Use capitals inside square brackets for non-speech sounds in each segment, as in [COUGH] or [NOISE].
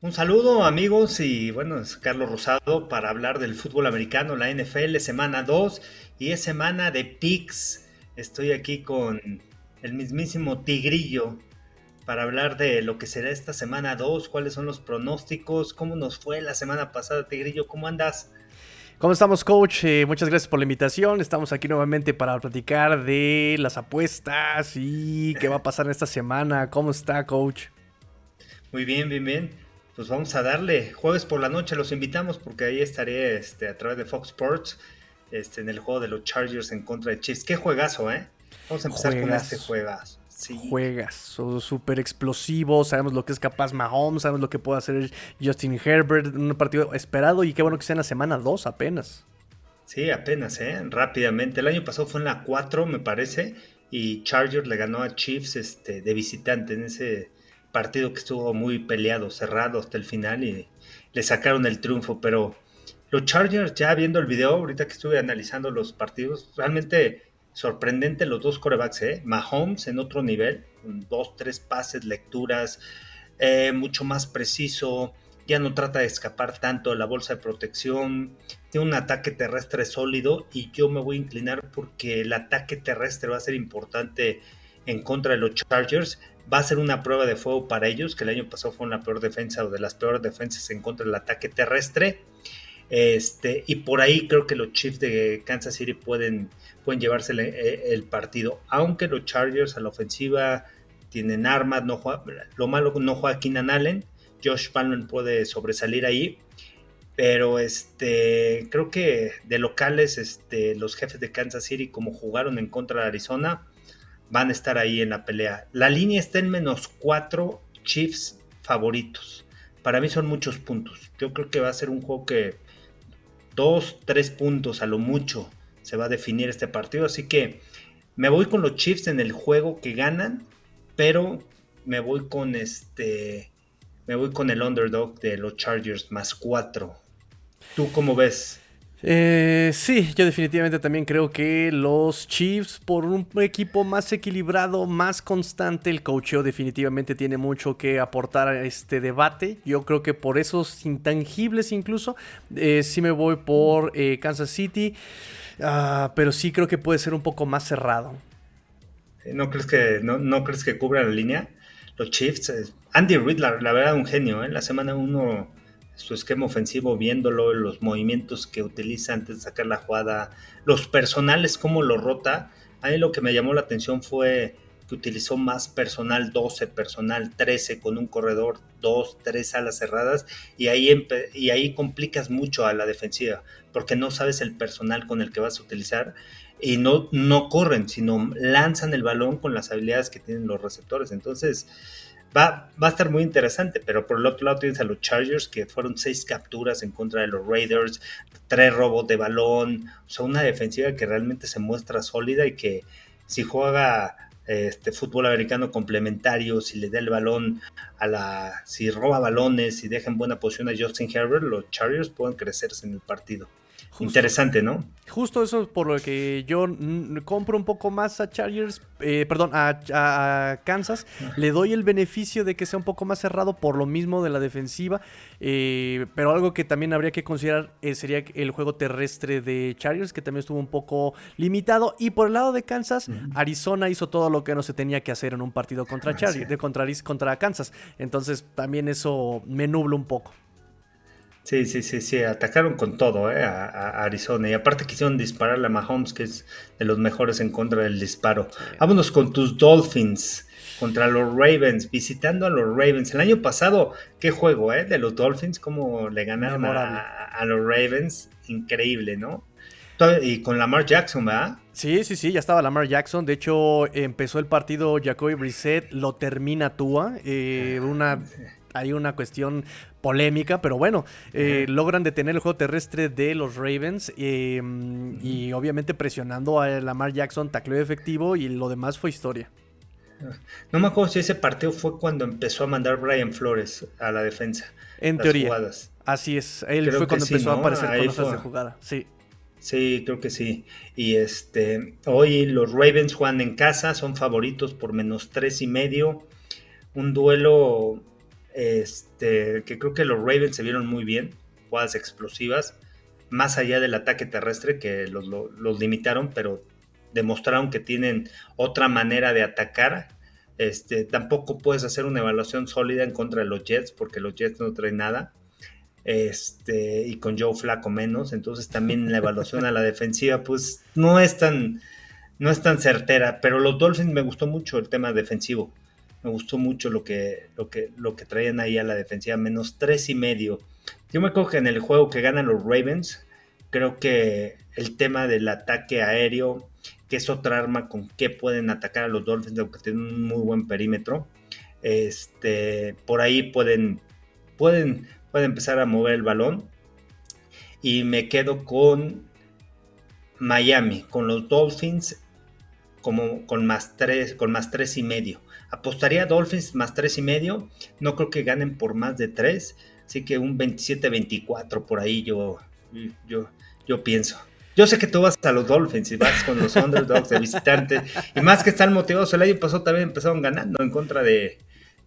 Un saludo amigos y bueno, es Carlos Rosado para hablar del fútbol americano, la NFL, semana 2 y es semana de picks. Estoy aquí con el mismísimo Tigrillo para hablar de lo que será esta semana 2, cuáles son los pronósticos, cómo nos fue la semana pasada, Tigrillo, ¿cómo andas? ¿Cómo estamos, coach? Eh, muchas gracias por la invitación. Estamos aquí nuevamente para platicar de las apuestas y qué va a pasar en esta semana. ¿Cómo está, coach? Muy bien, bien, bien pues vamos a darle. Jueves por la noche los invitamos porque ahí estaré este, a través de Fox Sports este, en el juego de los Chargers en contra de Chiefs. Qué juegazo, ¿eh? Vamos a empezar con este juegazo. Sí. Juegas, súper explosivo, sabemos lo que es capaz Mahomes, sabemos lo que puede hacer Justin Herbert, un partido esperado y qué bueno que sea en la semana 2 apenas. Sí, apenas, ¿eh? rápidamente. El año pasado fue en la 4, me parece, y Chargers le ganó a Chiefs este, de visitante en ese partido que estuvo muy peleado, cerrado hasta el final y le sacaron el triunfo, pero los Chargers, ya viendo el video, ahorita que estuve analizando los partidos, realmente sorprendente los dos corebacks, ¿eh? Mahomes en otro nivel, dos, tres pases, lecturas, eh, mucho más preciso, ya no trata de escapar tanto de la bolsa de protección, tiene un ataque terrestre sólido y yo me voy a inclinar porque el ataque terrestre va a ser importante en contra de los Chargers, va a ser una prueba de fuego para ellos, que el año pasado fue una peor defensa o de las peores defensas en contra del ataque terrestre. Este, y por ahí creo que los Chiefs de Kansas City pueden, pueden llevarse el, partido, aunque los Chargers a la ofensiva tienen armas, no lo malo no juega Keenan Allen, Josh Palmer puede sobresalir ahí, pero este, creo que de locales este, los jefes de Kansas City como jugaron en contra de Arizona, van a estar ahí en la pelea. La línea está en menos cuatro Chiefs favoritos. Para mí son muchos puntos. Yo creo que va a ser un juego que dos, tres puntos a lo mucho se va a definir este partido. Así que me voy con los Chiefs en el juego que ganan, pero me voy con este, me voy con el underdog de los Chargers más cuatro. ¿Tú cómo ves? Eh, sí, yo definitivamente también creo que los Chiefs, por un equipo más equilibrado, más constante, el coacheo definitivamente tiene mucho que aportar a este debate. Yo creo que por esos intangibles incluso, eh, sí me voy por eh, Kansas City, ah, pero sí creo que puede ser un poco más cerrado. ¿No crees que, no, crees que cubra la línea? Los Chiefs, Andy Reid, la, verdad, un genio. En la semana uno su esquema ofensivo, viéndolo, los movimientos que utiliza antes de sacar la jugada, los personales, cómo lo rota. A mí lo que me llamó la atención fue que utilizó más personal 12, personal 13 con un corredor 2, 3 alas cerradas y ahí, y ahí complicas mucho a la defensiva porque no sabes el personal con el que vas a utilizar y no, no corren, sino lanzan el balón con las habilidades que tienen los receptores. Entonces, va, va a estar muy interesante, pero por el otro lado tienes a los Chargers que fueron seis capturas en contra de los Raiders, tres robos de balón, o sea, una defensiva que realmente se muestra sólida y que si juega este fútbol americano complementario, si le da el balón a la, si roba balones, si deja en buena posición a Justin Herbert, los Chargers pueden crecerse en el partido. Interesante, ¿no? Justo eso es por lo que yo compro un poco más a Chargers, eh, perdón, a, Kansas. Le doy el beneficio de que sea un poco más cerrado por lo mismo de la defensiva. Eh, pero algo que también habría que considerar eh, sería el juego terrestre de Chargers, que también estuvo un poco limitado. Y por el lado de Kansas, Arizona hizo todo lo que no se tenía que hacer en un partido contra, Chargers, de contra, contra Kansas. Entonces también eso me nubla un poco. Sí, sí, sí, sí, atacaron con todo ¿eh? a, Arizona y aparte quisieron disparar a Mahomes, que es de los mejores en contra del disparo. Vámonos con tus Dolphins contra los Ravens, visitando a los Ravens. El año pasado, qué juego, ¿eh? De los Dolphins, cómo le ganaron a, los Ravens, increíble, ¿no? Y con Lamar Jackson, ¿verdad? Sí, sí, sí, ya estaba Lamar Jackson. De hecho, empezó el partido Jacoby Brissett, lo termina Tua. Eh, una hay una cuestión polémica, pero bueno, eh, logran detener el juego terrestre de los Ravens em, y obviamente presionando a Lamar Jackson, tacleo efectivo y lo demás fue historia. No me acuerdo si ese partido fue cuando empezó a mandar Brian Flores a la defensa. En teoría. Así es. Él fue cuando empezó a aparecer con con de jugada. Sí. Sí, creo que sí. Y este, hoy los Ravens juegan en casa, son favoritos por menos tres y medio. Un duelo este, que creo que los Ravens se vieron muy bien, jugadas explosivas, más allá del ataque terrestre que los, limitaron, pero demostraron que tienen otra manera de atacar. Este, tampoco puedes hacer una evaluación sólida en contra de los Jets, porque los Jets no traen nada. Este, y con Joe Flaco menos. Entonces también la evaluación a la defensiva, pues no es tan, no es tan certera. Pero los Dolphins me gustó mucho el tema defensivo. Me gustó mucho lo que, lo que, lo que traían ahí a la defensiva, menos tres y medio. Yo me acuerdo que en el juego que ganan los Ravens, creo que el tema del ataque aéreo que es otra arma con que pueden atacar a los Dolphins, aunque tienen un muy buen perímetro. Este, por ahí pueden, pueden, pueden empezar a mover el balón. Y me quedo con Miami, con los Dolphins como con más tres, con más tres y medio. Apostaría a Dolphins más tres y medio. No creo que ganen por más de tres. Así que un 27-24 por ahí yo, yo, yo pienso. Yo sé que tú vas a los Dolphins y vas con los underdogs de visitantes. [LAUGHS] Y más que están motivados, el año pasado también empezaron ganando en contra de,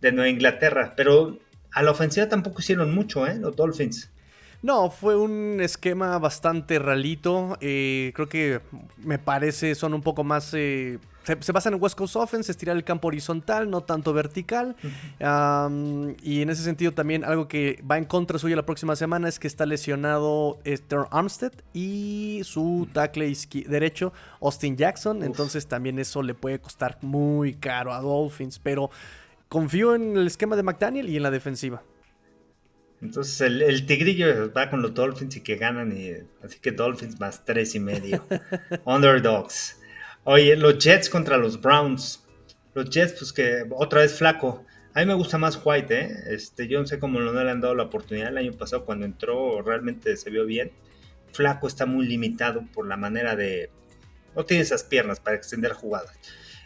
Nueva Inglaterra. Pero a la ofensiva tampoco hicieron mucho, ¿eh? Los Dolphins. No, fue un esquema bastante ralito. Eh, creo que me parece son un poco más eh, se, basa en West Coast Offense, estirar el campo horizontal, no tanto vertical. y en ese sentido también algo que va en contra suya la próxima semana es que está lesionado Esther Armstead y su tackle derecho Austin Jackson. Entonces también eso le puede costar muy caro a Dolphins. Pero confío en el esquema de McDaniel y en la defensiva. Entonces el, tigrillo va con los Dolphins y que ganan, y, así que Dolphins más tres y medio. [LAUGHS] Underdogs. Oye, los Jets contra los Browns. Los Jets, pues que otra vez flaco. A mí me gusta más White, ¿eh? Este, yo no sé cómo no le han dado la oportunidad el año pasado cuando entró, realmente se vio bien. Flaco está muy limitado por la manera de... No tiene esas piernas para extender jugadas.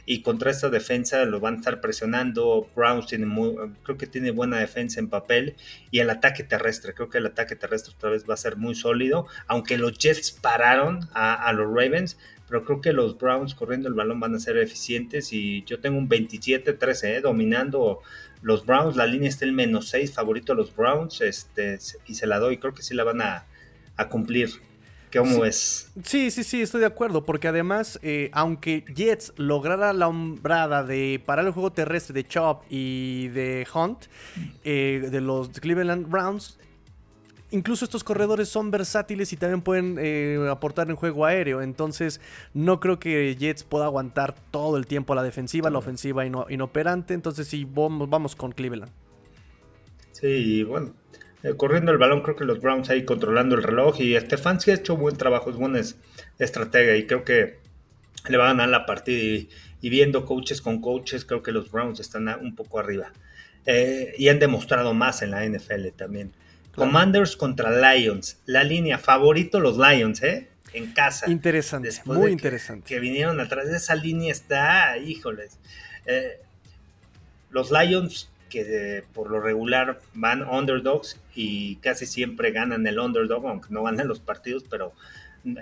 Y contra esta defensa lo van a estar presionando. Browns tiene muy, creo que tiene buena defensa en papel. Y el ataque terrestre, creo que el ataque terrestre otra vez va a ser muy sólido. Aunque los Jets pararon a, a los Ravens, pero creo que los Browns corriendo el balón van a ser eficientes y yo tengo un 27-13 ¿eh? dominando los Browns, la línea está el menos 6 favorito a los Browns este, y se la doy, creo que sí la van a, cumplir. ¿Cómo sí, es? Sí, sí, sí, estoy de acuerdo, porque además, eh, aunque Jets lograra la hombrada de parar el juego terrestre de Chop y de Hunt, eh, de los Cleveland Browns, incluso estos corredores son versátiles y también pueden eh, aportar en juego aéreo. Entonces, no creo que Jets pueda aguantar todo el tiempo a la defensiva, la ofensiva inoperante. Entonces, sí, vamos, vamos con Cleveland. Sí, bueno, eh, corriendo el balón, creo que los Browns ahí controlando el reloj. Y Stefanski ha hecho buen trabajo, es buena estratega y creo que le va a ganar la partida. Y, viendo coaches con coaches, creo que los Browns están un poco arriba. Eh, y han demostrado más en la NFL también. Commanders contra Lions. La línea favorito los Lions, ¿eh? En casa. Interesante, muy interesante. Que, vinieron atrás de esa línea está, híjoles. Eh, los Lions que por lo regular van underdogs y casi siempre ganan el underdog, aunque no ganan los partidos, pero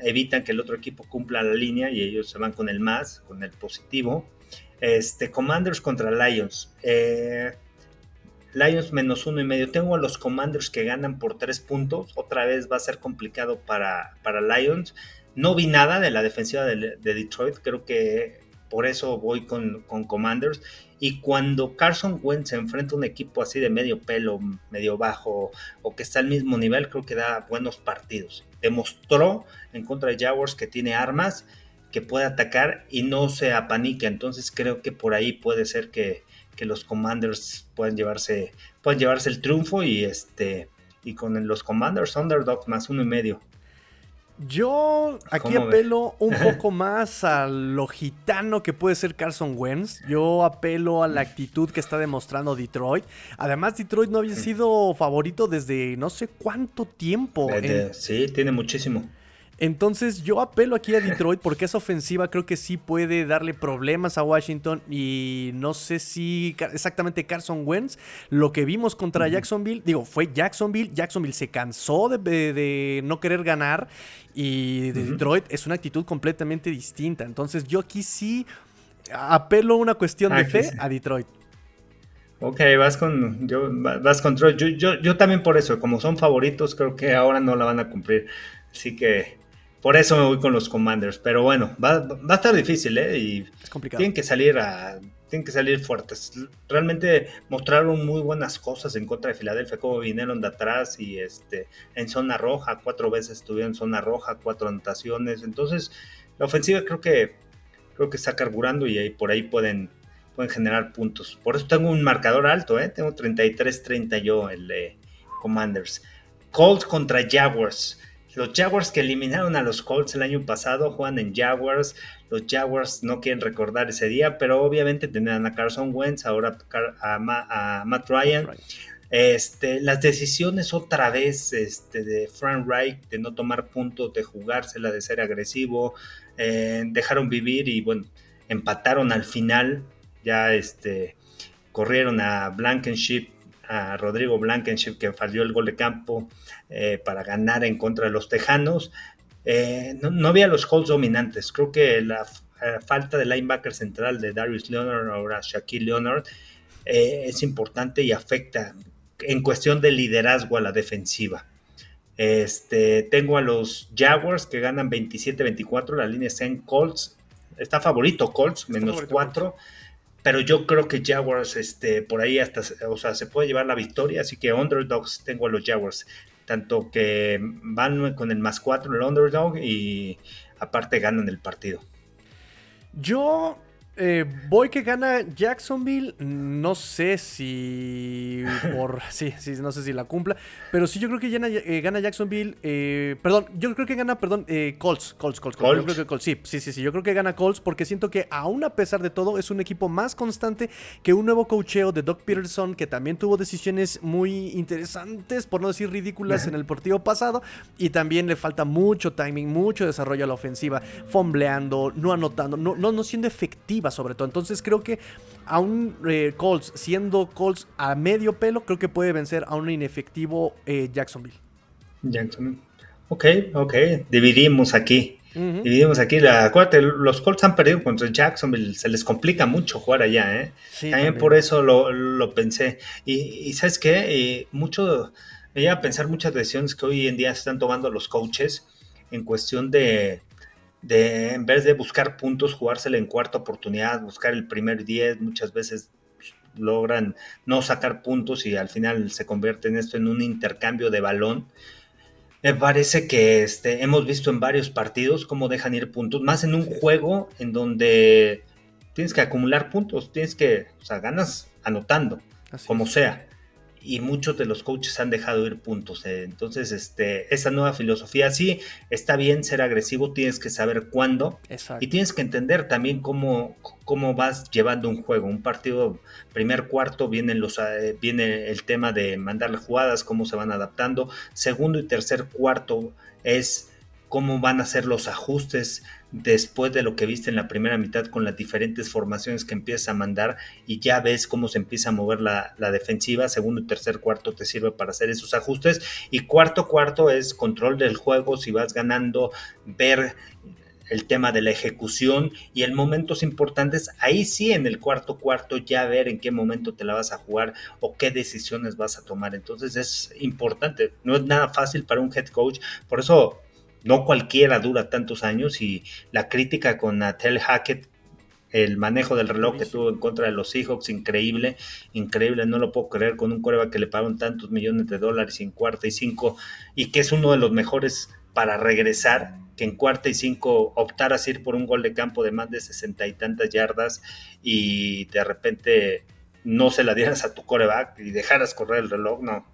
evitan que el otro equipo cumpla la línea y ellos se van con el más, con el positivo. Este, Commanders contra Lions. Eh, Lions menos uno y medio. Tengo a los Commanders que ganan por tres puntos. Otra vez va a ser complicado para, para Lions. No vi nada de la defensiva de, Detroit. Creo que por eso voy con, con, Commanders. Y cuando Carson Wentz se enfrenta a un equipo así de medio pelo, medio bajo, o que está al mismo nivel, creo que da buenos partidos. Demostró en contra de Jaguars que tiene armas, que puede atacar y no se apanica. Entonces creo que por ahí puede ser que, que los Commanders pueden llevarse, pueden llevarse el triunfo y este y con los Commanders underdog más uno y medio. Yo aquí apelo un [LAUGHS] poco más a lo gitano que puede ser Carson Wentz. Yo apelo a la actitud que está demostrando Detroit. Además, Detroit no había sido favorito desde no sé cuánto tiempo. Sí, tiene muchísimo. Entonces yo apelo aquí a Detroit porque esa ofensiva creo que sí puede darle problemas a Washington y no sé si exactamente Carson Wentz, lo que vimos contra Jacksonville, digo, fue Jacksonville, Jacksonville se cansó de, no querer ganar y de Detroit es una actitud completamente distinta. Entonces yo aquí sí apelo a una cuestión de fe a Detroit. Ok, vas con, yo, vas con yo, yo, yo también por eso, como son favoritos, creo que ahora no la van a cumplir. Así que por eso me voy con los Commanders. Pero bueno, va, va a estar difícil, ¿eh? Y es complicado. Tienen que salir a, tienen que salir fuertes. Realmente mostraron muy buenas cosas en contra de Filadelfia, como vinieron de atrás y este en zona roja, cuatro veces estuvieron en zona roja, cuatro anotaciones. Entonces, la ofensiva creo que creo que está carburando y ahí, por ahí pueden, pueden generar puntos. Por eso tengo un marcador alto, ¿eh? tengo 33-30 yo, el de Commanders. Colts contra Jaguars. Los Jaguars que eliminaron a los Colts el año pasado juegan en Jaguars. Los Jaguars no quieren recordar ese día, pero obviamente tenían a Carson Wentz, ahora a, Matt Ryan. Este, las decisiones otra vez este, de Frank Reich de no tomar puntos, de jugársela, de ser agresivo, eh, dejaron vivir y bueno, empataron al final. Ya este, corrieron a Blankenship a Rodrigo Blankenship que falló el gol de campo eh, para ganar en contra de los Tejanos. Eh, no, había los Colts dominantes. Creo que la, falta de linebacker central de Darius Leonard, ahora Shaquille Leonard, eh, es importante y afecta en cuestión de liderazgo a la defensiva. Este, tengo a los Jaguars que ganan 27-24, la línea está en Colts, está favorito Colts, menos 4 pero yo creo que Jaguars, este, por ahí hasta, o sea, se puede llevar la victoria, así que underdogs tengo a los Jaguars, tanto que van con el más 4 el underdog y aparte ganan el partido. Yo eh, voy que gana Jacksonville. No sé si por. [LAUGHS] Sí, sí, no sé si la cumpla. Pero sí, yo creo que gana, eh, gana Jacksonville. Eh, perdón, yo creo que gana, perdón, Colts, Colts, Colts. Colts. Yo creo que Colts. Sí, sí, sí, sí. Yo creo que gana Colts porque siento que, aún a pesar de todo, es un equipo más constante que un nuevo cocheo de Doc Peterson, que también tuvo decisiones muy interesantes, por no decir ridículas, en el partido pasado. Y también le falta mucho timing, mucho desarrollo a la ofensiva, fombleando, no anotando, no, no, no siendo efectivo sobre todo. Entonces creo que a un eh, Colts, siendo Colts a medio pelo, creo que puede vencer a un inefectivo eh, Jacksonville. Jacksonville. Ok, ok. Dividimos aquí. Dividimos aquí. La, acuérdate, los Colts han perdido contra Jacksonville. Se les complica mucho jugar allá, ¿eh? también, por eso lo, pensé. Y, ¿sabes qué? mucho, me lleva a pensar muchas decisiones que hoy en día se están tomando los coaches en cuestión de de en vez de buscar puntos, jugársela en cuarta oportunidad, buscar el primer 10, muchas veces logran no sacar puntos y al final se convierte en esto en un intercambio de balón. Me parece que este, hemos visto en varios partidos cómo dejan ir puntos, más en un juego en donde tienes que acumular puntos, tienes que, o sea, ganas anotando, como sea y muchos de los coaches han dejado ir puntos. Eh. Entonces, este, esa nueva filosofía, sí, está bien ser agresivo, tienes que saber cuándo y tienes que entender también cómo, cómo vas llevando un juego. Un partido, primer cuarto, vienen los, eh, viene el tema de mandarle jugadas, cómo se van adaptando. Segundo y tercer cuarto es cómo van a ser los ajustes después de lo que viste en la primera mitad con las diferentes formaciones que empiezas a mandar y ya ves cómo se empieza a mover la, defensiva, segundo tercer cuarto te sirve para hacer esos ajustes. Y cuarto cuarto es control del juego, si vas ganando, ver el tema de la ejecución y en momentos importantes, ahí sí en el cuarto cuarto ya ver en qué momento te la vas a jugar o qué decisiones vas a tomar. Entonces es importante, no es nada fácil para un head coach, por eso no cualquiera dura tantos años y la crítica con Natel Hackett, el manejo del reloj que tuvo en contra de los Seahawks, increíble, increíble, no lo puedo creer con un coreback que le pagaron tantos millones de dólares en cuarta y cinco y que es uno de los mejores para regresar, que en cuarta y cinco optaras ir por un gol de campo de más de sesenta y tantas yardas y de repente no se la dieras a tu coreback y dejaras correr el reloj, no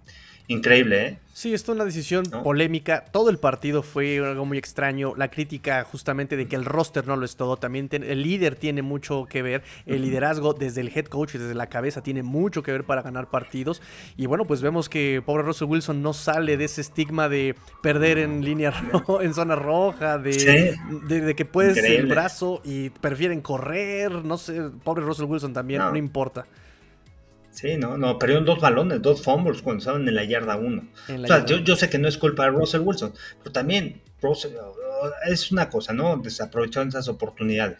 increíble, ¿eh? Sí, esto es una decisión polémica. Todo el partido fue algo muy extraño. La crítica justamente de que el roster no lo es todo. También el líder tiene mucho que ver. El liderazgo desde el head coach, desde la cabeza, tiene mucho que ver para ganar partidos. Y bueno, pues vemos que pobre Russell Wilson no sale de ese estigma de perder en línea [LAUGHS] en zona roja, de, de, que puedes el brazo y prefieren correr. No sé, pobre Russell Wilson también, no importa. Sí, no, no, perdieron dos balones, dos fumbles cuando estaban en la yarda 1. O sea, yo, yo, sé que no es culpa de Russell Wilson, pero también Russell, es una cosa, ¿no? Desaprovecharon esas oportunidades.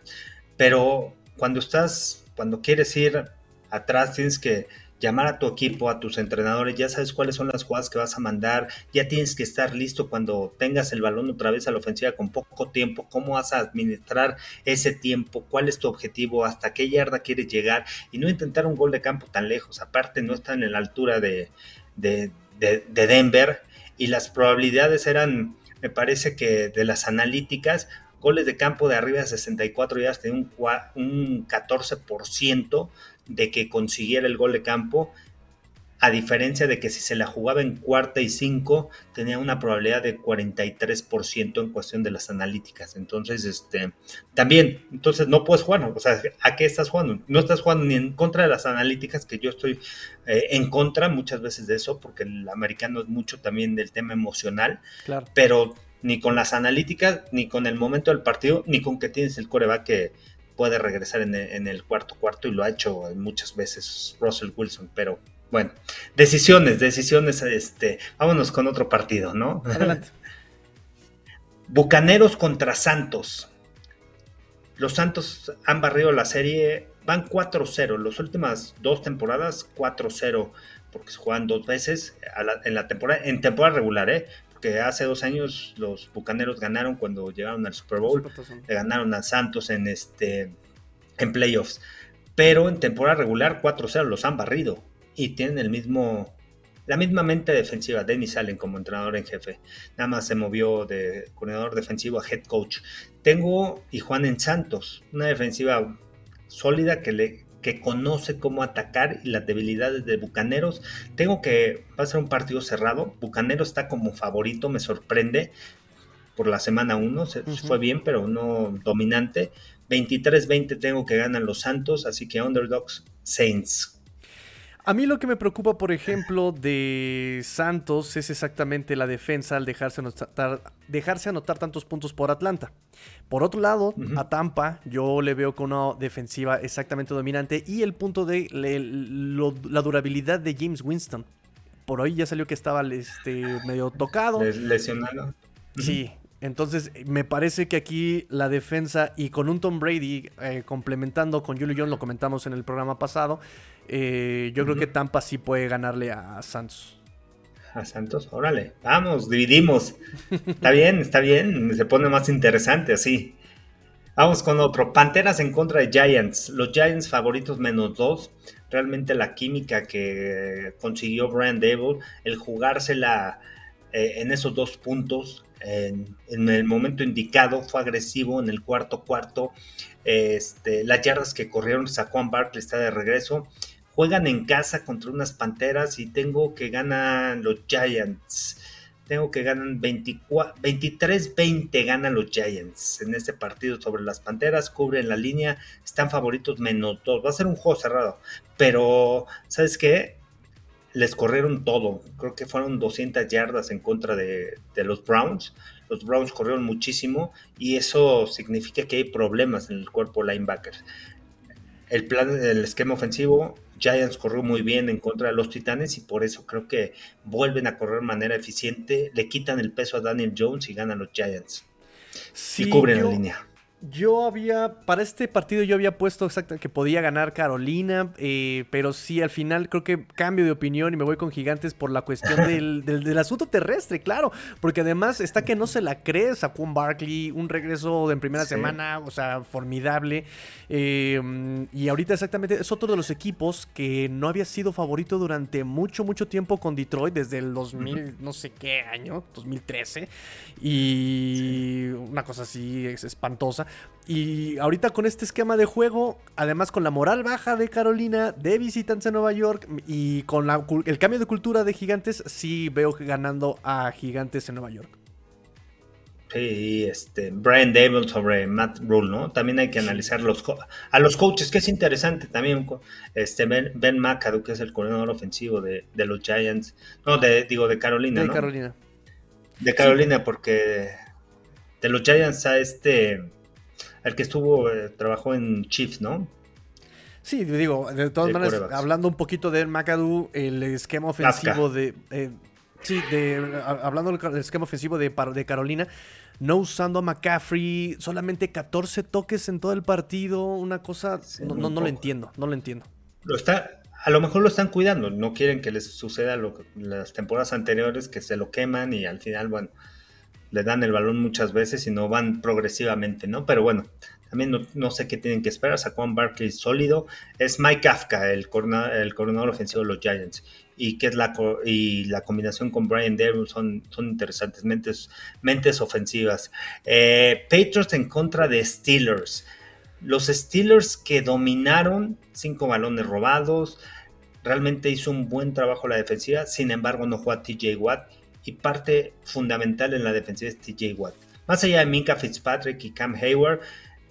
Pero cuando estás, cuando quieres ir atrás, tienes que, llamar a tu equipo, a tus entrenadores, ya sabes cuáles son las jugadas que vas a mandar, ya tienes que estar listo cuando tengas el balón otra vez a la ofensiva con poco tiempo, cómo vas a administrar ese tiempo, cuál es tu objetivo, hasta qué yarda quieres llegar y no intentar un gol de campo tan lejos, aparte no están en la altura de, de, de, de Denver y las probabilidades eran, me parece que de las analíticas, goles de campo de arriba de 64 yardas tenía un, un 14% de que consiguiera el gol de campo, a diferencia de que si se la jugaba en cuarta y cinco, tenía una probabilidad de 43% en cuestión de las analíticas. Entonces, este, también, entonces no puedes jugar, o sea, ¿a qué estás jugando? No estás jugando ni en contra de las analíticas, que yo estoy eh, en contra muchas veces de eso, porque el americano es mucho también del tema emocional, claro. pero ni con las analíticas, ni con el momento del partido, ni con que tienes el coreback que puede regresar en el, cuarto cuarto y lo ha hecho muchas veces Russell Wilson, pero bueno, decisiones, decisiones, este, vámonos con otro partido, ¿no? Adelante. [LAUGHS] Bucaneros contra Santos. Los Santos han barrido la serie, van 4-0, las últimas dos temporadas 4-0, porque se juegan dos veces en la temporada, en temporada regular, ¿eh? Que hace dos años los Bucaneros ganaron cuando llegaron al Super Bowl, le ganaron a Santos en este en playoffs, pero en temporada regular 4-0 los han barrido y tienen el mismo la misma mente defensiva, Dennis Allen como entrenador en jefe. Nada más se movió de coordinador defensivo a head coach. Tengo y Juan en Santos, una defensiva sólida que le que conoce cómo atacar y las debilidades de Bucaneros. Tengo que, va a ser un partido cerrado. Bucaneros está como favorito, me sorprende. Por la semana 1 se fue bien, pero no dominante. 23-20 tengo que ganar los Santos, así que Underdogs Saints. A mí lo que me preocupa, por ejemplo, de Santos es exactamente la defensa al dejarse anotar, dejarse anotar tantos puntos por Atlanta. Por otro lado, a Tampa yo le veo con una defensiva exactamente dominante y el punto de la durabilidad de James Winston. Por hoy ya salió que estaba este, medio tocado. Lesionado. Sí, entonces, me parece que aquí la defensa y con un Tom Brady eh, complementando con Julio Jones, lo comentamos en el programa pasado, eh, yo creo que Tampa sí puede ganarle a Santos. A Santos, órale, vamos, dividimos. está bien, está bien, se pone más interesante así. Vamos con otro, Panteras en contra de Giants. Los Giants favoritos menos dos. Realmente la química que consiguió Brian Dable, el jugársela eh, en esos dos puntos, en, el momento indicado, fue agresivo en el cuarto cuarto. Este, las yardas que corrieron, Saquon Barkley está de regreso. Juegan en casa contra unas panteras y tengo que ganan los Giants. Tengo que ganan 23-20 ganan los Giants en este partido sobre las Panteras, cubren la línea, están favoritos menos dos. Va a ser un juego cerrado, pero ¿sabes qué? les corrieron todo. Creo que fueron 200 yardas en contra de, los Browns. Los Browns corrieron muchísimo y eso significa que hay problemas en el cuerpo linebacker. El plan, el esquema ofensivo, Giants corrió muy bien en contra de los Titanes y por eso creo que vuelven a correr de manera eficiente, le quitan el peso a Daniel Jones y ganan los Giants. y cubren la línea. Yo había, para este partido yo había puesto exacto que podía ganar Carolina, eh, pero sí, al final creo que cambio de opinión y me voy con Gigantes por la cuestión del, [LAUGHS] del, asunto terrestre, claro, porque además está que no se la cree Saquon Barkley, un regreso de en primera semana, o sea, formidable, eh, y ahorita exactamente es otro de los equipos que no había sido favorito durante mucho, mucho tiempo con Detroit, desde el 2000, no sé qué año, 2013, y una cosa así es espantosa. Y ahorita con este esquema de juego, además con la moral baja de Carolina, de visitantes en Nueva York y con el cambio de cultura de Gigantes, sí veo ganando a Gigantes en Nueva York. Sí, este, Brian Dable sobre Matt Rule, ¿no? También hay que analizar los a los coaches, que es interesante también. Este, Ben, ben McAdoo, que es el coordinador ofensivo de, los Giants, no, de, digo, de Carolina. De Carolina. De Carolina, porque de los Giants a este el que estuvo, eh, trabajó en Chiefs, ¿no? Sí, digo, de todas maneras, hablando un poquito de McAdoo, el esquema ofensivo de... Eh, sí, de, hablando del esquema ofensivo de, de Carolina, no usando a McCaffrey, solamente 14 toques en todo el partido, una cosa, no, no, lo entiendo, no lo entiendo. Lo está, a lo mejor lo están cuidando, no quieren que les suceda lo que las temporadas anteriores que se lo queman y al final, bueno, le dan el balón muchas veces y no van progresivamente, ¿no? Pero bueno, también no, sé qué tienen que esperar. Saquon Barkley sólido. Es Mike Kafka, el, el coordinador ofensivo de los Giants. Y, que es la, y la combinación con Brian Devon son, son interesantes, mentes, mentes ofensivas. Eh, Patriots en contra de Steelers. Los Steelers que dominaron, cinco balones robados. Realmente hizo un buen trabajo la defensiva. Sin embargo, no jugó a TJ Watt. Y parte fundamental en la defensiva es TJ Watt. Más allá de Minka Fitzpatrick y Cam Hayward,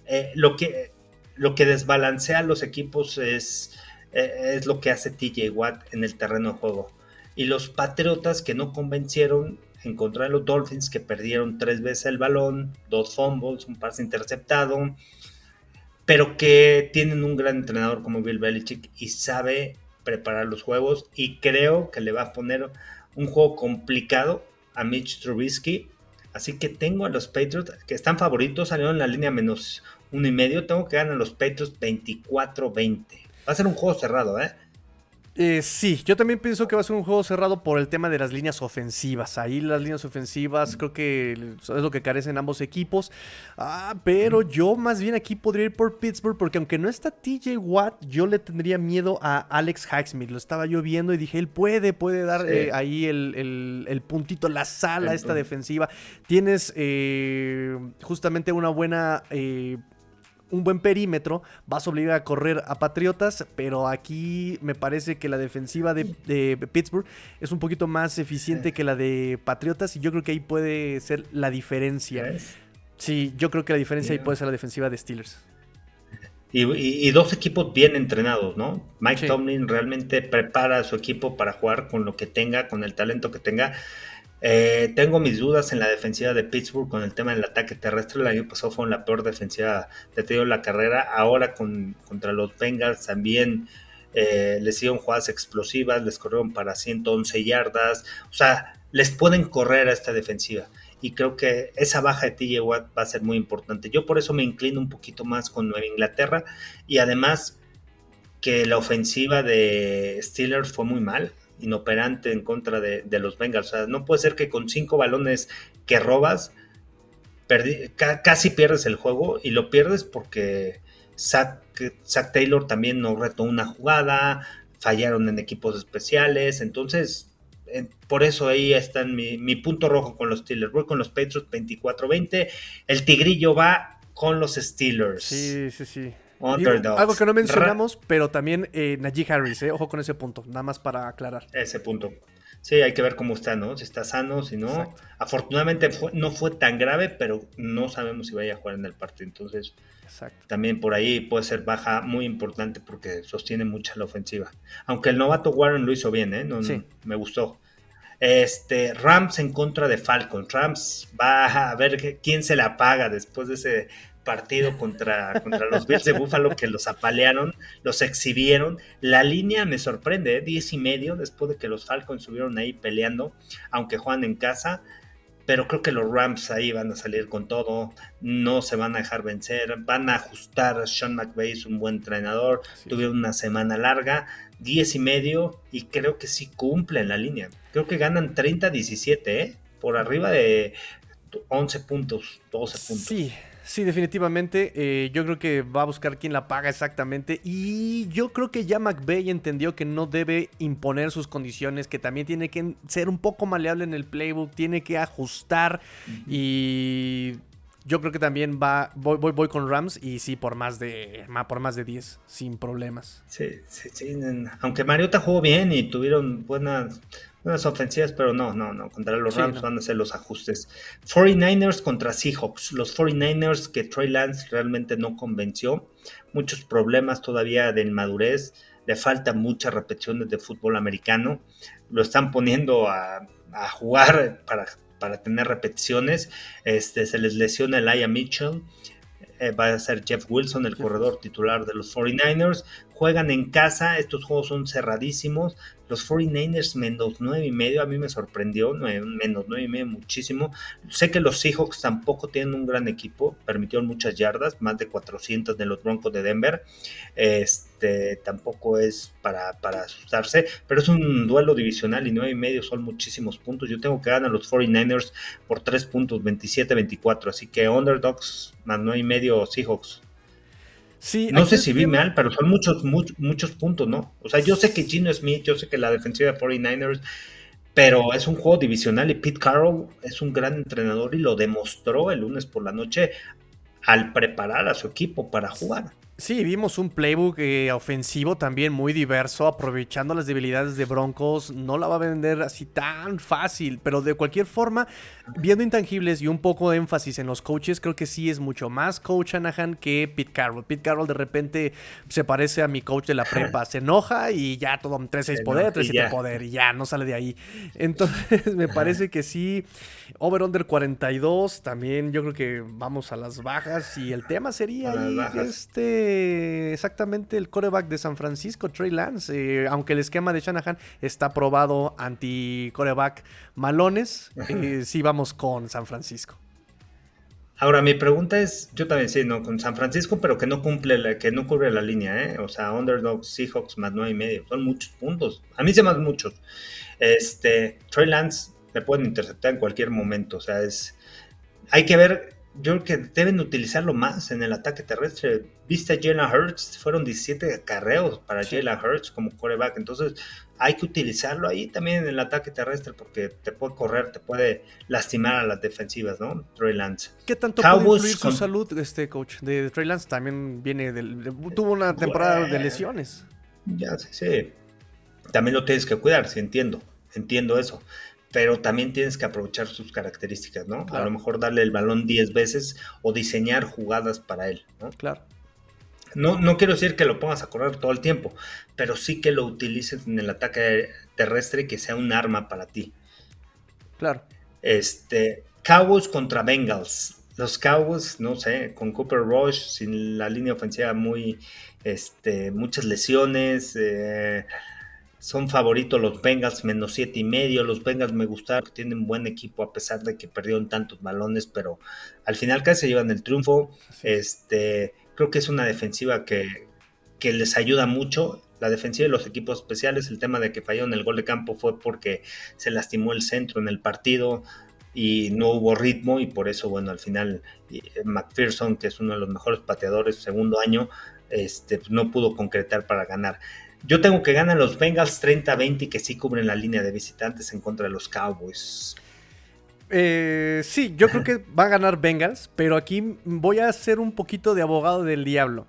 eh, lo, que, lo que desbalancea a los equipos es, eh, es lo que hace TJ Watt en el terreno de juego. Y los Patriotas que no convencieron en contra de los Dolphins, que perdieron tres veces el balón, dos fumbles, un pase interceptado, pero que tienen un gran entrenador como Bill Belichick y sabe preparar los juegos y creo que le va a poner un juego complicado a Mitch Trubisky. Así que tengo a los Patriots que están favoritos, salieron en la línea menos uno y medio. Tengo que ganar los Patriots 24-20. Va a ser un juego cerrado, ¿eh? ¿Eh? sí, yo también pienso que va a ser un juego cerrado por el tema de las líneas ofensivas. Ahí las líneas ofensivas creo que es lo que carecen ambos equipos. Ah, pero yo más bien aquí podría ir por Pittsburgh porque aunque no está TJ Watt, yo le tendría miedo a Alex Highsmith. Lo estaba yo viendo y dije, él puede, puede dar eh, ahí el, puntito, la sala, esta defensiva. Tienes eh, justamente una buena un buen perímetro, vas a obligar a correr a Patriotas, pero aquí me parece que la defensiva de, Pittsburgh es un poquito más eficiente que la de Patriotas y yo creo que ahí puede ser la diferencia. Sí, yo creo que la diferencia ahí puede ser la defensiva de Steelers. Y, dos equipos bien entrenados, ¿no? Mike Tomlin realmente prepara a su equipo para jugar con lo que tenga, con el talento que tenga. Eh, tengo mis dudas en la defensiva de Pittsburgh con el tema del ataque terrestre. El año pasado fue la peor defensiva de toda la carrera. Ahora con, contra los Bengals también eh, les hicieron jugadas explosivas, les corrieron para 111 yardas. O sea, les pueden correr a esta defensiva. Y creo que esa baja de TJ Watt va a ser muy importante. Yo por eso me inclino un poquito más con Nueva Inglaterra. Y además que la ofensiva de Steelers fue muy mal inoperante en contra de, los Bengals. O sea, no puede ser que con cinco balones que robas, casi pierdes el juego y lo pierdes porque Zach, Taylor también no retó una jugada, fallaron en equipos especiales, entonces por eso ahí está mi, mi, punto rojo con los Steelers. Voy con los Patriots 24-20. El Tigrillo va con los Steelers. Sí, sí, sí algo que no mencionamos, pero también eh, Najee Harris, eh, ojo con ese punto, nada más para aclarar. Ese punto. Sí, hay que ver cómo está, ¿no? Si está sano, si no. Afortunadamente no fue tan grave, pero no sabemos si vaya a jugar en el partido. Entonces, también por ahí puede ser baja muy importante porque sostiene mucha la ofensiva. Aunque el novato Warren lo hizo bien, ¿eh? No, me gustó. Este, Rams en contra de Falcons. Rams va a ver quién se la paga después de ese partido contra, contra los Bills de Buffalo que los apalearon, los exhibieron. La línea me sorprende, ¿eh? 10 y medio después de que los Falcons estuvieron ahí peleando, aunque juegan en casa. Pero creo que los Rams ahí van a salir con todo, no se van a dejar vencer, van a ajustar. Sean McVay es un buen entrenador, tuvieron una semana larga, 10 y medio, y creo que sí cumplen la línea. Creo que ganan 30-17, ¿eh? por arriba de 11 puntos, 12 puntos. Sí, Sí, definitivamente. Eh, yo creo que va a buscar quién la paga exactamente. Y yo creo que ya McVeigh entendió que no debe imponer sus condiciones, que también tiene que ser un poco maleable en el playbook, tiene que ajustar. Y yo creo que también va. Voy, voy, voy con Rams y sí, por más de. Por más de 10, sin problemas. Sí, sí, sí. Aunque Mariota jugó bien y tuvieron buenas unas ofensivas, pero no, no, no. Contra los Rams van a hacer los ajustes. 49ers contra Seahawks. Los 49ers que Trey Lance realmente no convenció. Muchos problemas todavía de inmadurez. Le faltan muchas repeticiones de fútbol americano. Lo están poniendo a, jugar para, para, tener repeticiones. Este, se les lesiona el Aya Mitchell. Eh, va a ser Jeff Wilson, el corredor titular de los 49ers. Juegan en casa, estos juegos son cerradísimos. Los 49ers menos 9 y medio, a mí me sorprendió, menos 9 y medio muchísimo. Sé que los Seahawks tampoco tienen un gran equipo, permitieron muchas yardas, más de 400 de los Broncos de Denver. Este tampoco es para, asustarse, pero es un duelo divisional y 9 y medio son muchísimos puntos. Yo tengo que ganar los 49ers por 3 puntos, 27-24, así que underdogs más 9 y medio Seahawks no sé si vi mal, pero son muchos, muchos, muchos puntos, ¿no? O sea, yo sé que Gino Smith, yo sé que la defensiva de 49ers, pero es un juego divisional y Pete Carroll es un gran entrenador y lo demostró el lunes por la noche al preparar a su equipo para jugar. Sí, vimos un playbook eh, ofensivo también muy diverso, aprovechando las debilidades de Broncos. No la va a vender así tan fácil, pero de cualquier forma, viendo intangibles y un poco de énfasis en los coaches, creo que sí es mucho más coach Anahan que Pete Carroll. Pete Carroll de repente se parece a mi coach de la prepa, se enoja y ya todo 3-6 poder, 3-7 poder y ya no sale de ahí. [LAUGHS] Entonces, me parece que sí, over-under 42, también yo creo que vamos a las bajas y el tema sería ahí, este exactamente el coreback de San Francisco, Trey Lance. Eh, aunque el esquema de Shanahan está probado anti-coreback malones, eh, sí vamos con San Francisco. Ahora, mi pregunta es, yo también sí, no, con San Francisco, pero que no cumple, la, que no cubre la línea, ¿eh? O sea, Underdog, Seahawks más nueve y medio, son muchos puntos. A mí se más muchos. Este, Trey Lance me pueden interceptar en cualquier momento, o sea, es, hay que ver yo creo que deben utilizarlo más en el ataque terrestre. Viste a Jalen Hurts, fueron 17 carreos para Jalen Hurts como quarterback, entonces hay que utilizarlo ahí también en el ataque terrestre porque te puede correr, te puede lastimar a las defensivas, ¿no? Trey Lance. ¿Qué tanto puede influir su salud, este coach de Trey Lance? También viene del, tuvo una temporada de lesiones. Ya, sí, sí. También lo tienes que cuidar, sí entiendo, entiendo eso pero también tienes que aprovechar sus características, ¿no? A lo mejor darle el balón 10 veces o diseñar jugadas para él, ¿no? Claro. No, no quiero decir que lo pongas a correr todo el tiempo, pero sí que lo utilices en el ataque terrestre y que sea un arma para ti. Claro. Este, Cowboys contra Bengals. Los Cowboys, no sé, con Cooper Rush, sin la línea ofensiva muy, este, muchas lesiones, eh, son favoritos los Bengals, menos siete y medio. Los Bengals me gustaron, tienen buen equipo a pesar de que perdieron tantos balones, pero al final casi se llevan el triunfo. Este, creo que es una defensiva que, que les ayuda mucho. La defensiva de los equipos especiales, el tema de que fallaron el gol de campo fue porque se lastimó el centro en el partido y no hubo ritmo y por eso, bueno, al final McPherson, que es uno de los mejores pateadores segundo año, este, no pudo concretar para ganar. Yo tengo que ganar los Bengals 30-20 y que sí cubren la línea de visitantes en contra de los Cowboys. Eh, sí, yo creo que va a ganar Bengals, pero aquí voy a ser un poquito de abogado del diablo.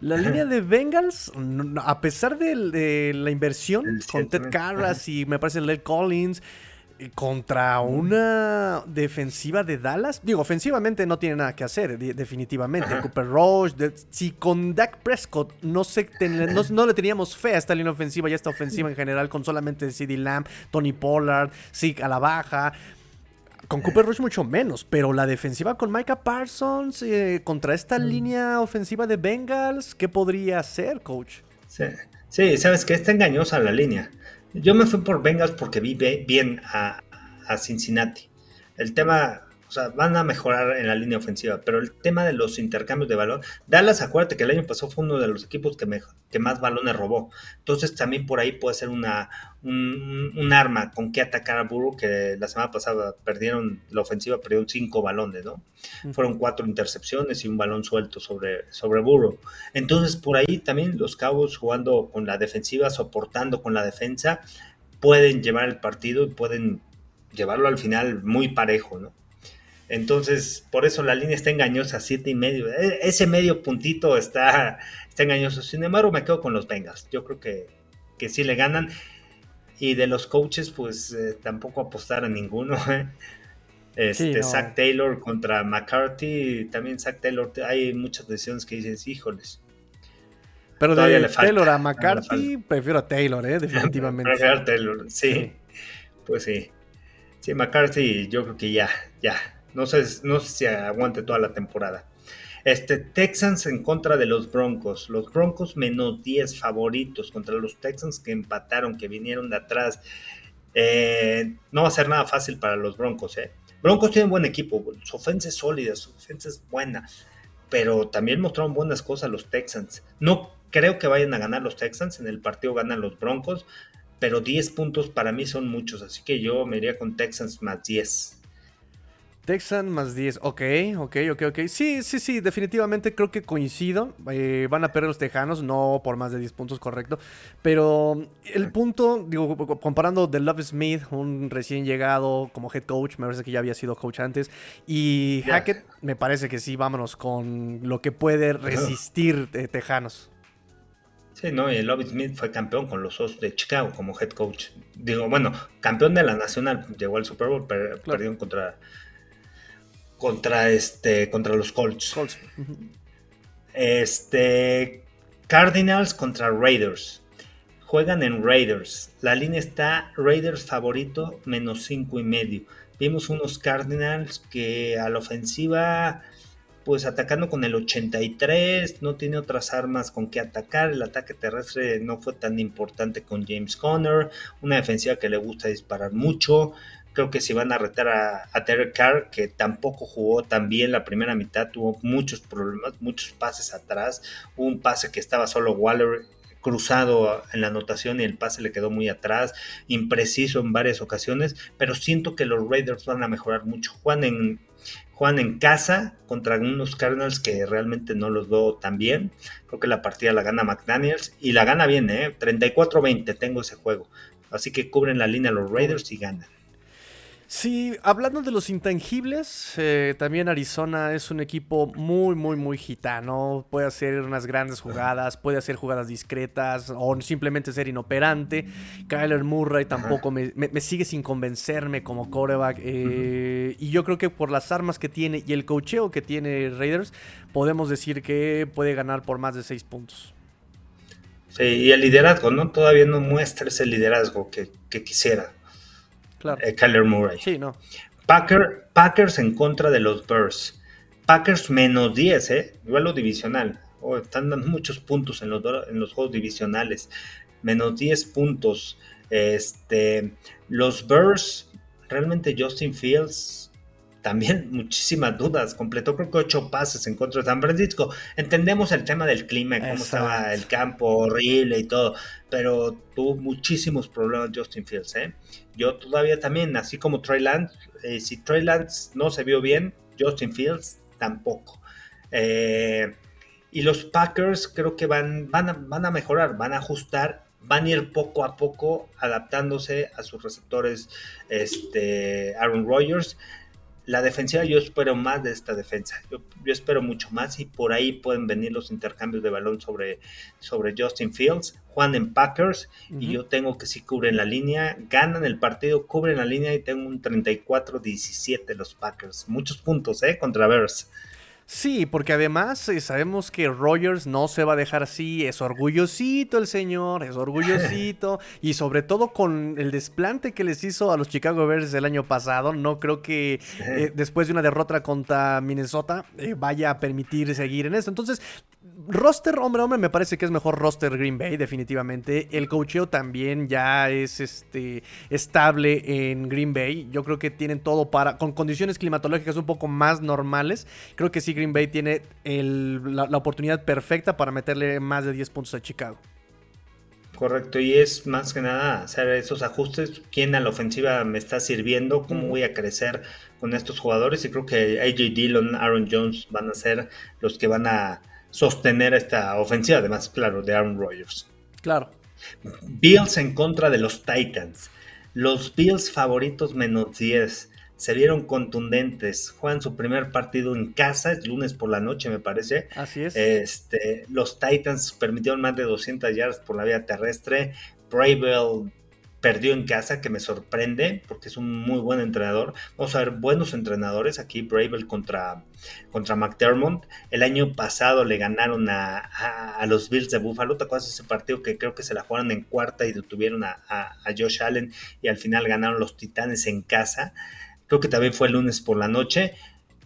La línea de Bengals, a pesar de, la inversión con Ted Carras y me parece Led Collins, contra una defensiva de Dallas. Digo, ofensivamente no tiene nada que hacer, definitivamente. Cooper Roach, si con Dak Prescott no, se no, le teníamos fe a esta línea ofensiva y a esta ofensiva en general, con solamente CD Lamb, Tony Pollard, Zeke a la baja. Con Cooper Rush mucho menos, pero la defensiva con Micah Parsons eh, contra esta línea ofensiva de Bengals, ¿qué podría hacer, coach? Sí, sí sabes que está engañosa la línea. Yo me fui por Bengals porque vi bien a, Cincinnati. El tema, o sea, van a mejorar en la línea ofensiva, pero el tema de los intercambios de balón, Dallas, acuérdate que el año pasado fue uno de los equipos que, que más balones robó. Entonces también por ahí puede ser una, un, arma con que atacar a Burrow, que la semana pasada perdieron, la ofensiva perdieron cinco balones, ¿no? Fueron cuatro intercepciones y un balón suelto sobre, sobre Burrow. Entonces por ahí también los Cowboys jugando con la defensiva, soportando con la defensa, pueden llevar el partido y pueden llevarlo al final muy parejo, ¿no? Entonces, por eso la línea está engañosa, siete y medio. E, ese medio puntito está, está engañoso. Sin embargo, me quedo con los Bengals. Yo creo que, que sí le ganan. Y de los coaches, pues eh, tampoco apostar a ninguno. [LAUGHS] ¿eh? Este, Zach Taylor contra McCarthy. También Zach Taylor, hay muchas decisiones que dices, híjoles. Pero de Taylor a McCarthy, prefiero a Taylor, ¿eh? [LAUGHS] definitivamente. prefiero a Taylor, sí. Pues sí. Sí, McCarthy, yo creo que ya, ya. No sé, no sé si aguante toda la temporada. Este, Texans en contra de los Broncos. Los Broncos menos 10 favoritos contra los Texans que empataron, que vinieron de atrás. Eh, no va a ser nada fácil para los Broncos. ¿eh? Broncos tienen buen equipo, su ofensa es sólida, su ofensa es buena, pero también mostraron buenas cosas los Texans. No creo que vayan a ganar los Texans, en el partido ganan los Broncos, pero 10 puntos para mí son muchos, así que yo me iría con Texans más 10. Texan más 10, ok, ok, ok, ok. Sí, sí, sí, definitivamente creo que coincido. Eh, van a perder los Tejanos, no por más de 10 puntos, correcto. Pero el punto, digo, comparando de Love Smith, un recién llegado como head coach, me parece que ya había sido coach antes, y Hackett, me parece que sí, vámonos con lo que puede resistir Tejanos. Sí, no, y Love Smith fue campeón con los Osos de Chicago como head coach. Digo, bueno, campeón de la Nacional, llegó al Super Bowl, pero perdió contra contra este contra los Colts. Este Cardinals contra Raiders. Juegan en Raiders. La línea está Raiders favorito menos cinco y medio. Vimos unos Cardinals que a la ofensiva pues atacando con el 83, no tiene otras armas con que atacar, el ataque terrestre no fue tan importante con James Conner, una defensiva que le gusta disparar mucho, Creo que si van a retar a, a Terry Carr, que tampoco jugó tan bien la primera mitad, tuvo muchos problemas, muchos pases atrás. un pase que estaba solo Waller cruzado en la anotación y el pase le quedó muy atrás, impreciso en varias ocasiones, pero siento que los Raiders van a mejorar mucho. Juan en, Juan en casa contra unos Cardinals que realmente no los veo tan bien. Creo que la partida la gana McDaniels y la gana bien, ¿eh? 34-20 tengo ese juego. Así que cubren la línea los Raiders y ganan. Sí, hablando de los intangibles, eh, también Arizona es un equipo muy, muy, muy gitano. Puede hacer unas grandes jugadas, puede hacer jugadas discretas o simplemente ser inoperante. Kyler Murray tampoco me, sigue sin convencerme como coreback. Eh, y yo creo que por las armas que tiene y el cocheo que tiene Raiders, podemos decir que puede ganar por más de seis puntos. Sí, y el liderazgo, ¿no? Todavía no muestra ese liderazgo que, que quisiera. Eh, Kyler Murray. Sí, no. Packers en contra de los Bears. Packers menos 10, ¿eh? Duelo divisional. Oh, están dando muchos puntos en los, en los juegos divisionales. Menos 10 puntos. Este, los Bears, realmente Justin Fields también [LAUGHS] muchísimas dudas. Completó creo que ocho pases en contra de San Francisco. Entendemos el tema del clima, cómo estaba el campo horrible y todo, pero tuvo muchísimos problemas Justin Fields. ¿eh? Yo todavía también, así como Trey Lance, eh, si Trey Lance no se vio bien, Justin Fields tampoco. Eh, y los Packers creo que van, van, a, van a mejorar, van a ajustar van a ir poco a poco adaptándose a sus receptores este, Aaron Rodgers la defensiva yo espero más de esta defensa. Yo, espero mucho más y por ahí pueden venir los intercambios de balón sobre, sobre Justin Fields. Juan en Packers y yo tengo que si cubren la línea, ganan el partido, cubren la línea y tengo un 34-17 los Packers. Muchos puntos, ¿eh? Contra Bears. Sí, porque además eh, sabemos que Rogers no se va a dejar así, es orgullosito el señor, es orgullosito, [LAUGHS] y sobre todo con el desplante que les hizo a los Chicago Bears el año pasado, no creo que eh, después de una derrota contra Minnesota eh, vaya a permitir seguir en eso. Entonces, roster hombre hombre me parece que es mejor roster Green Bay definitivamente. El coacheo también ya es este estable en Green Bay. Yo creo que tienen todo para con condiciones climatológicas un poco más normales. Creo que sí Green Bay tiene la, oportunidad perfecta para meterle más de 10 puntos a Chicago. Correcto, y es más que nada hacer esos ajustes, quién a la ofensiva me está sirviendo, cómo voy a crecer con estos jugadores y creo que AJ Dillon, Aaron Jones van a ser los que van a sostener esta ofensiva, además, claro, de Aaron Rodgers. Claro. Bills en contra de los Titans. Los Bills favoritos menos 10. Se vieron contundentes. Juegan su primer partido en casa, es lunes por la noche, me parece. Así es. Este, los Titans permitieron más de 200 yardas por la vía terrestre. Bravel perdió en casa, que me sorprende, porque es un muy buen entrenador. Vamos a ver buenos entrenadores aquí, Bravel contra, contra McDermott. El año pasado le ganaron a, los Bills de Buffalo. ¿Te acuerdas ese partido que creo que se la jugaron en cuarta y detuvieron a, a Josh Allen y al final ganaron los Titanes en casa? Creo que también fue el lunes por la noche.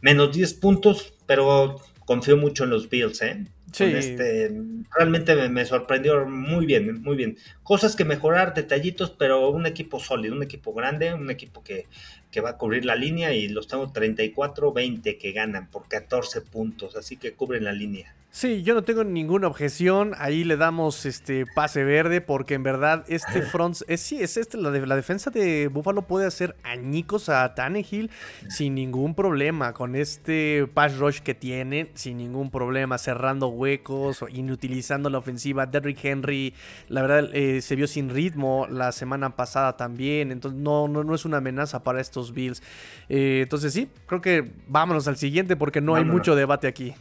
Menos 10 puntos, pero confío mucho en los Bills, ¿eh? Sí. Este, realmente me, sorprendió muy bien, muy bien. Cosas que mejorar, detallitos, pero un equipo sólido, un equipo grande, un equipo que, que va a cubrir la línea y los tengo 34-20 que ganan por 14 puntos, así que cubren la línea. Sí, yo no tengo ninguna objeción. Ahí le damos este pase verde porque en verdad este [LAUGHS] front es sí, es este la, la defensa de Buffalo puede hacer añicos a Tannehill sin ningún problema con este pass rush que tiene, sin ningún problema cerrando huecos, inutilizando la ofensiva. Derrick Henry, la verdad eh, se vio sin ritmo la semana pasada también, entonces no no, no es una amenaza para estos Bills. Eh, entonces sí, creo que vámonos al siguiente porque no hay mucho debate aquí.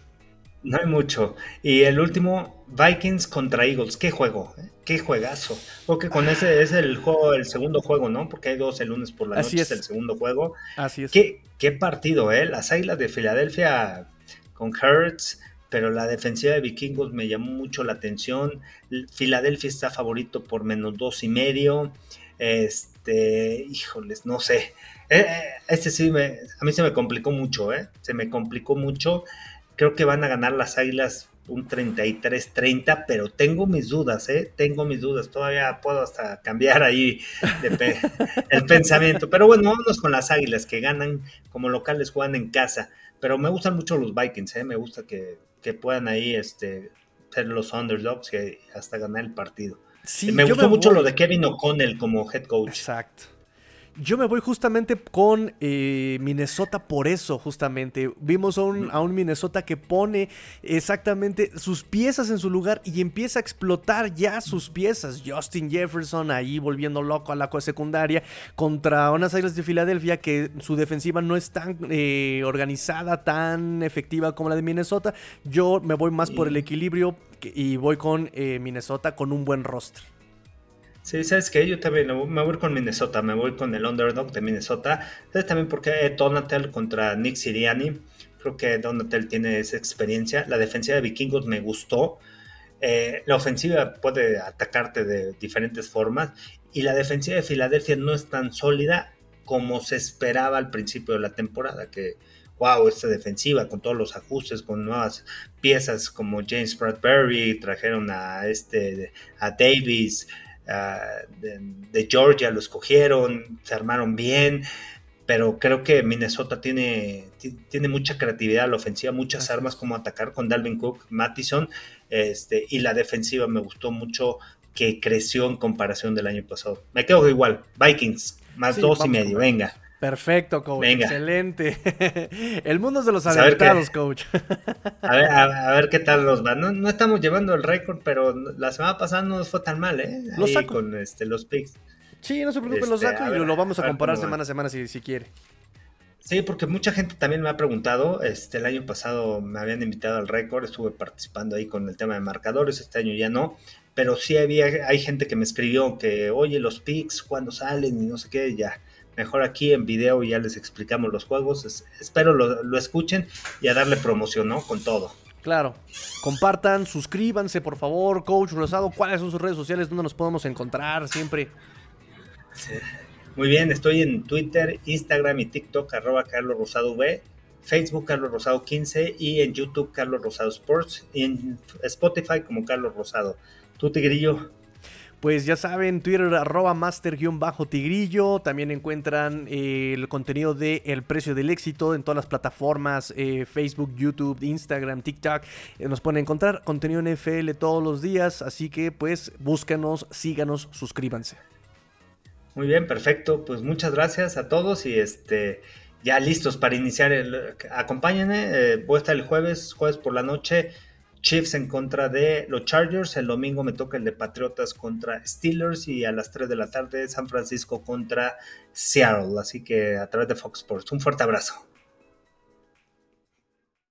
No hay mucho. Y el último, Vikings contra Eagles. ¿Qué juego? ¿eh? ¿Qué juegazo? Porque con ese es el juego, el segundo juego, ¿no? Porque hay dos el lunes por la noche, es. el segundo juego. Así es. ¿Qué, qué partido, ¿eh? Las Águilas de Filadelfia con Hurts, pero la defensiva de Vikingos me llamó mucho la atención. Filadelfia está favorito por menos dos y medio. Este, híjoles, no sé. Eh, eh, este sí me, a mí se me complicó mucho, ¿eh? Se me complicó mucho. Creo que van a ganar las Águilas un 33-30, pero tengo mis dudas, ¿eh? Tengo mis dudas. Todavía puedo hasta cambiar ahí [LAUGHS] el pensamiento. Pero bueno, vámonos con las Águilas que ganan como locales, juegan en casa. Pero me gustan mucho los Vikings, ¿eh? Me gusta que, puedan ahí este, ser los underdogs y hasta ganar el partido. Sí, me gustó mucho lo de Kevin O'Connell como head coach. Exacto. Yo me voy justamente con eh, Minnesota por eso, justamente. Vimos a un, Minnesota que pone exactamente sus piezas en su lugar y empieza a explotar ya sus piezas. Justin Jefferson ahí volviendo loco a la secundaria contra unas Águilas de Filadelfia que su defensiva no es tan eh, organizada, tan efectiva como la de Minnesota. Yo me voy más por el equilibrio y voy con eh, Minnesota con un buen roster. Sí, ¿sabes qué? Yo también me voy con Minnesota, me voy con el underdog de Minnesota. ¿Sabes también porque Donatel contra Nick Siriani? Creo que Donatel tiene esa experiencia. La defensiva de Vikingos me gustó. Eh, la ofensiva puede atacarte de diferentes formas. Y la defensiva de Filadelfia no es tan sólida como se esperaba al principio de la temporada. Que, wow, esta defensiva con todos los ajustes, con nuevas piezas como James Bradbury, trajeron a, este, a Davis. Ah, de, Georgia lo escogieron, se armaron bien, pero creo que Minnesota tiene, tiene mucha creatividad a la ofensiva, muchas armas como atacar con Dalvin Cook, Mattison, este, y la defensiva me gustó mucho que creció en comparación del año pasado. Me quedo igual, Vikings, más dos y medio, venga. Perfecto, coach. Excelente. [LAUGHS] El mundo es de los adelantados, coach. A ver, a, ver, qué tal nos va. No, estamos llevando el récord, pero la semana pasada no nos fue tan mal, ¿eh? Lo saco. con este, los picks. Sí, no se preocupen, este, saco y lo vamos a, comparar semana a semana si, si quiere. Sí, porque mucha gente también me ha preguntado, este, el año pasado me habían invitado al récord, estuve participando ahí con el tema de marcadores, este año ya no, pero sí había, hay gente que me escribió que, oye, los picks, ¿cuándo salen? Y no sé qué, ya, mejor aquí en video ya les explicamos los juegos. espero lo, escuchen y a darle promoción, ¿no? Con todo. Claro. Compartan, suscríbanse, por favor. Coach Rosado, ¿cuáles son sus redes sociales? ¿Dónde nos podemos encontrar siempre? Muy bien, estoy en Twitter, Instagram y TikTok, arroba Carlos Rosado V, Facebook Carlos Rosado 15 y en YouTube Carlos Rosado Sports y en Spotify como Carlos Rosado. ¿Tú, Tigrillo? Pues ya saben, Twitter arroba master-tigrillo. También encuentran eh, el contenido de El Precio del Éxito en todas las plataformas, eh, Facebook, YouTube, Instagram, TikTok. Eh, nos pueden encontrar contenido NFL todos los días. Así que pues búscanos, síganos, suscríbanse. Muy bien, perfecto. Pues muchas gracias a todos y este ya listos para iniciar el... Acompáñenme, voy a estar el jueves, jueves por la noche Chiefs en contra de los Chargers. El domingo me toca el de Patriotas contra Steelers y a las 3 de la tarde San Francisco contra Seattle. Así que a través de Fox Sports. Un fuerte abrazo.